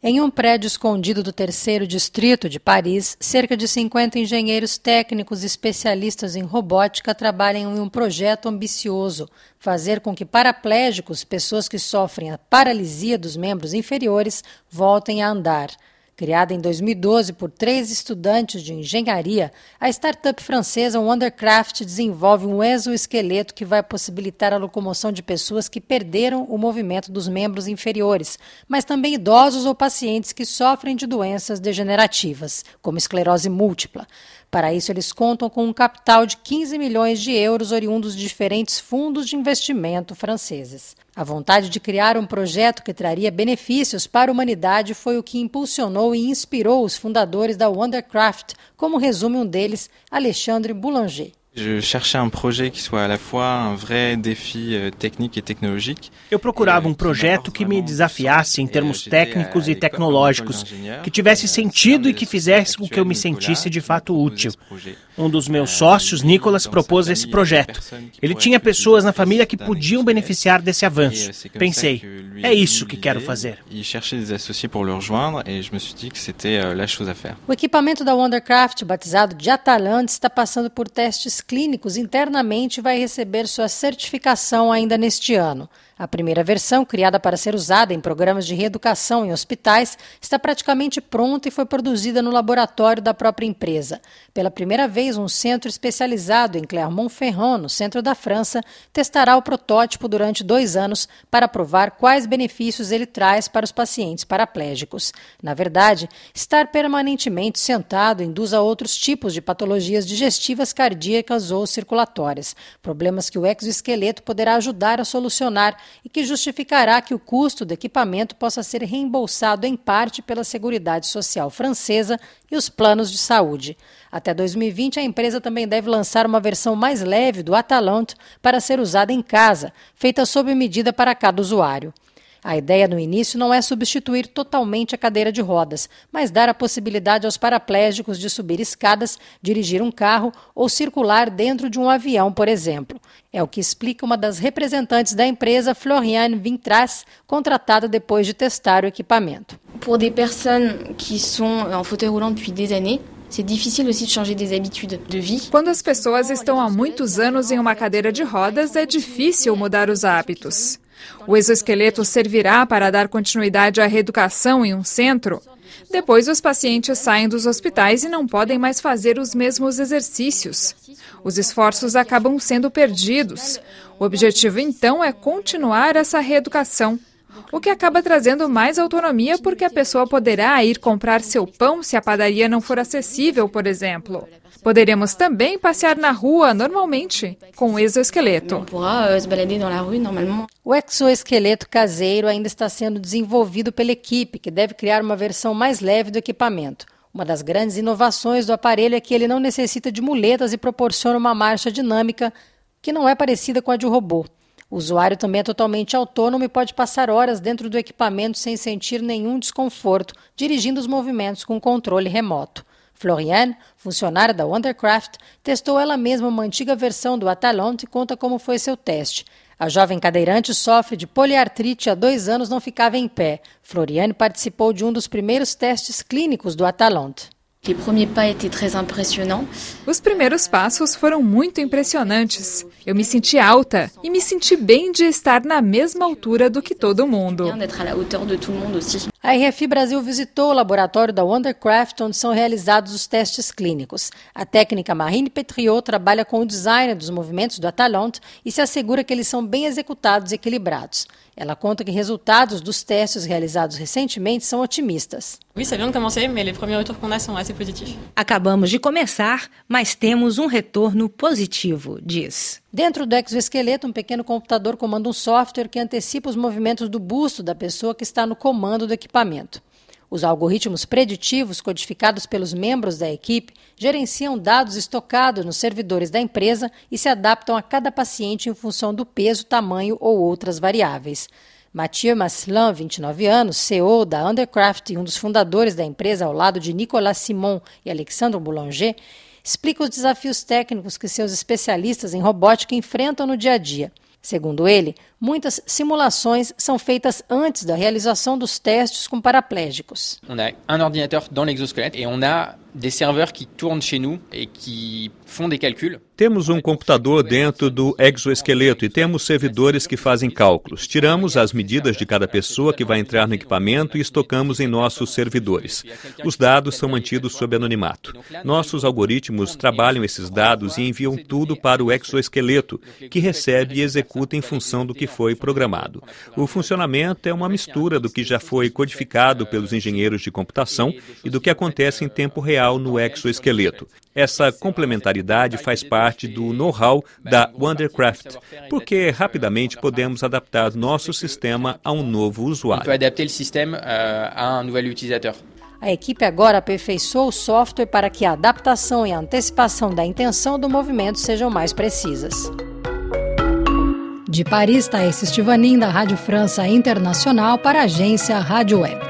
Em um prédio escondido do terceiro distrito de Paris, cerca de 50 engenheiros técnicos especialistas em robótica trabalham em um projeto ambicioso: fazer com que paraplégicos, pessoas que sofrem a paralisia dos membros inferiores, voltem a andar. Criada em 2012 por três estudantes de engenharia, a startup francesa Wondercraft desenvolve um exoesqueleto que vai possibilitar a locomoção de pessoas que perderam o movimento dos membros inferiores, mas também idosos ou pacientes que sofrem de doenças degenerativas, como esclerose múltipla. Para isso, eles contam com um capital de 15 milhões de euros oriundos de diferentes fundos de investimento franceses. A vontade de criar um projeto que traria benefícios para a humanidade foi o que impulsionou e inspirou os fundadores da Wondercraft, como resume um deles, Alexandre Boulanger. Je cherchais un projet qui soit à la fois un vrai défi euh, technique et technologique. Eu procurava um projeto que me desafiasse em termos técnicos e tecnológicos, que tivesse sentido e que fizesse com que eu me sentisse de fato útil. Um dos meus sócios, Nicolas, propôs esse projeto. Ele tinha pessoas na família que podiam beneficiar desse avanço. Pensei, é isso que quero fazer. O equipamento da Wondercraft, batizado de Atalante, está passando por testes clínicos internamente e vai receber sua certificação ainda neste ano. A primeira versão, criada para ser usada em programas de reeducação em hospitais, está praticamente pronta e foi produzida no laboratório da própria empresa. Pela primeira vez, um centro especializado em Clermont-Ferrand, no centro da França, testará o protótipo durante dois anos para provar quais benefícios ele traz para os pacientes paraplégicos. Na verdade, estar permanentemente sentado induz a outros tipos de patologias digestivas, cardíacas ou circulatórias, problemas que o exoesqueleto poderá ajudar a solucionar e que justificará que o custo do equipamento possa ser reembolsado em parte pela Seguridade Social francesa e os planos de saúde. Até 2020, a empresa também deve lançar uma versão mais leve do Atalante para ser usada em casa, feita sob medida para cada usuário. A ideia no início não é substituir totalmente a cadeira de rodas, mas dar a possibilidade aos paraplégicos de subir escadas, dirigir um carro ou circular dentro de um avião, por exemplo. É o que explica uma das representantes da empresa, Floriane Vintras, contratada depois de testar o equipamento. Pour des personnes qui en fauteuil roulant depuis des années, quando as pessoas estão há muitos anos em uma cadeira de rodas, é difícil mudar os hábitos. O exoesqueleto servirá para dar continuidade à reeducação em um centro. Depois, os pacientes saem dos hospitais e não podem mais fazer os mesmos exercícios. Os esforços acabam sendo perdidos. O objetivo, então, é continuar essa reeducação o que acaba trazendo mais autonomia porque a pessoa poderá ir comprar seu pão se a padaria não for acessível, por exemplo. Poderemos também passear na rua normalmente, com o exoesqueleto. O exoesqueleto caseiro ainda está sendo desenvolvido pela equipe, que deve criar uma versão mais leve do equipamento. Uma das grandes inovações do aparelho é que ele não necessita de muletas e proporciona uma marcha dinâmica que não é parecida com a de um robô. O usuário também é totalmente autônomo e pode passar horas dentro do equipamento sem sentir nenhum desconforto, dirigindo os movimentos com controle remoto. Floriane, funcionária da Wondercraft, testou ela mesma uma antiga versão do Atalante e conta como foi seu teste. A jovem cadeirante sofre de poliartrite há dois anos não ficava em pé. Floriane participou de um dos primeiros testes clínicos do Atalante. Os primeiros passos foram muito impressionantes. Eu me senti alta e me senti bem de estar na mesma altura do que todo mundo. A RFI Brasil visitou o laboratório da Wondercraft, onde são realizados os testes clínicos. A técnica Marine Petriot trabalha com o design dos movimentos do Atalante e se assegura que eles são bem executados e equilibrados. Ela conta que resultados dos testes realizados recentemente são otimistas. Acabamos de começar, mas temos um retorno positivo, diz. Dentro do exoesqueleto, um pequeno computador comanda um software que antecipa os movimentos do busto da pessoa que está no comando do equipamento. Os algoritmos preditivos codificados pelos membros da equipe gerenciam dados estocados nos servidores da empresa e se adaptam a cada paciente em função do peso, tamanho ou outras variáveis. Mathieu Maslan, 29 anos, CEO da Undercraft e um dos fundadores da empresa ao lado de Nicolas Simon e Alexandre Boulanger, explica os desafios técnicos que seus especialistas em robótica enfrentam no dia a dia. Segundo ele, muitas simulações são feitas antes da realização dos testes com paraplégicos. On a un ordinateur dans l'exosquelette et on a des serveurs qui tournent chez nous et qui Temos um computador dentro do exoesqueleto e temos servidores que fazem cálculos. Tiramos as medidas de cada pessoa que vai entrar no equipamento e estocamos em nossos servidores. Os dados são mantidos sob anonimato. Nossos algoritmos trabalham esses dados e enviam tudo para o exoesqueleto, que recebe e executa em função do que foi programado. O funcionamento é uma mistura do que já foi codificado pelos engenheiros de computação e do que acontece em tempo real no exoesqueleto. Essa complementaridade faz parte do know-how da Wondercraft, porque rapidamente podemos adaptar nosso sistema a um novo usuário. Euh, a equipe agora aperfeiçoou o software para que a adaptação e a antecipação da intenção do movimento sejam mais precisas. De Paris, Thaís Estivanin, da Rádio França Internacional, para a agência Rádio Web.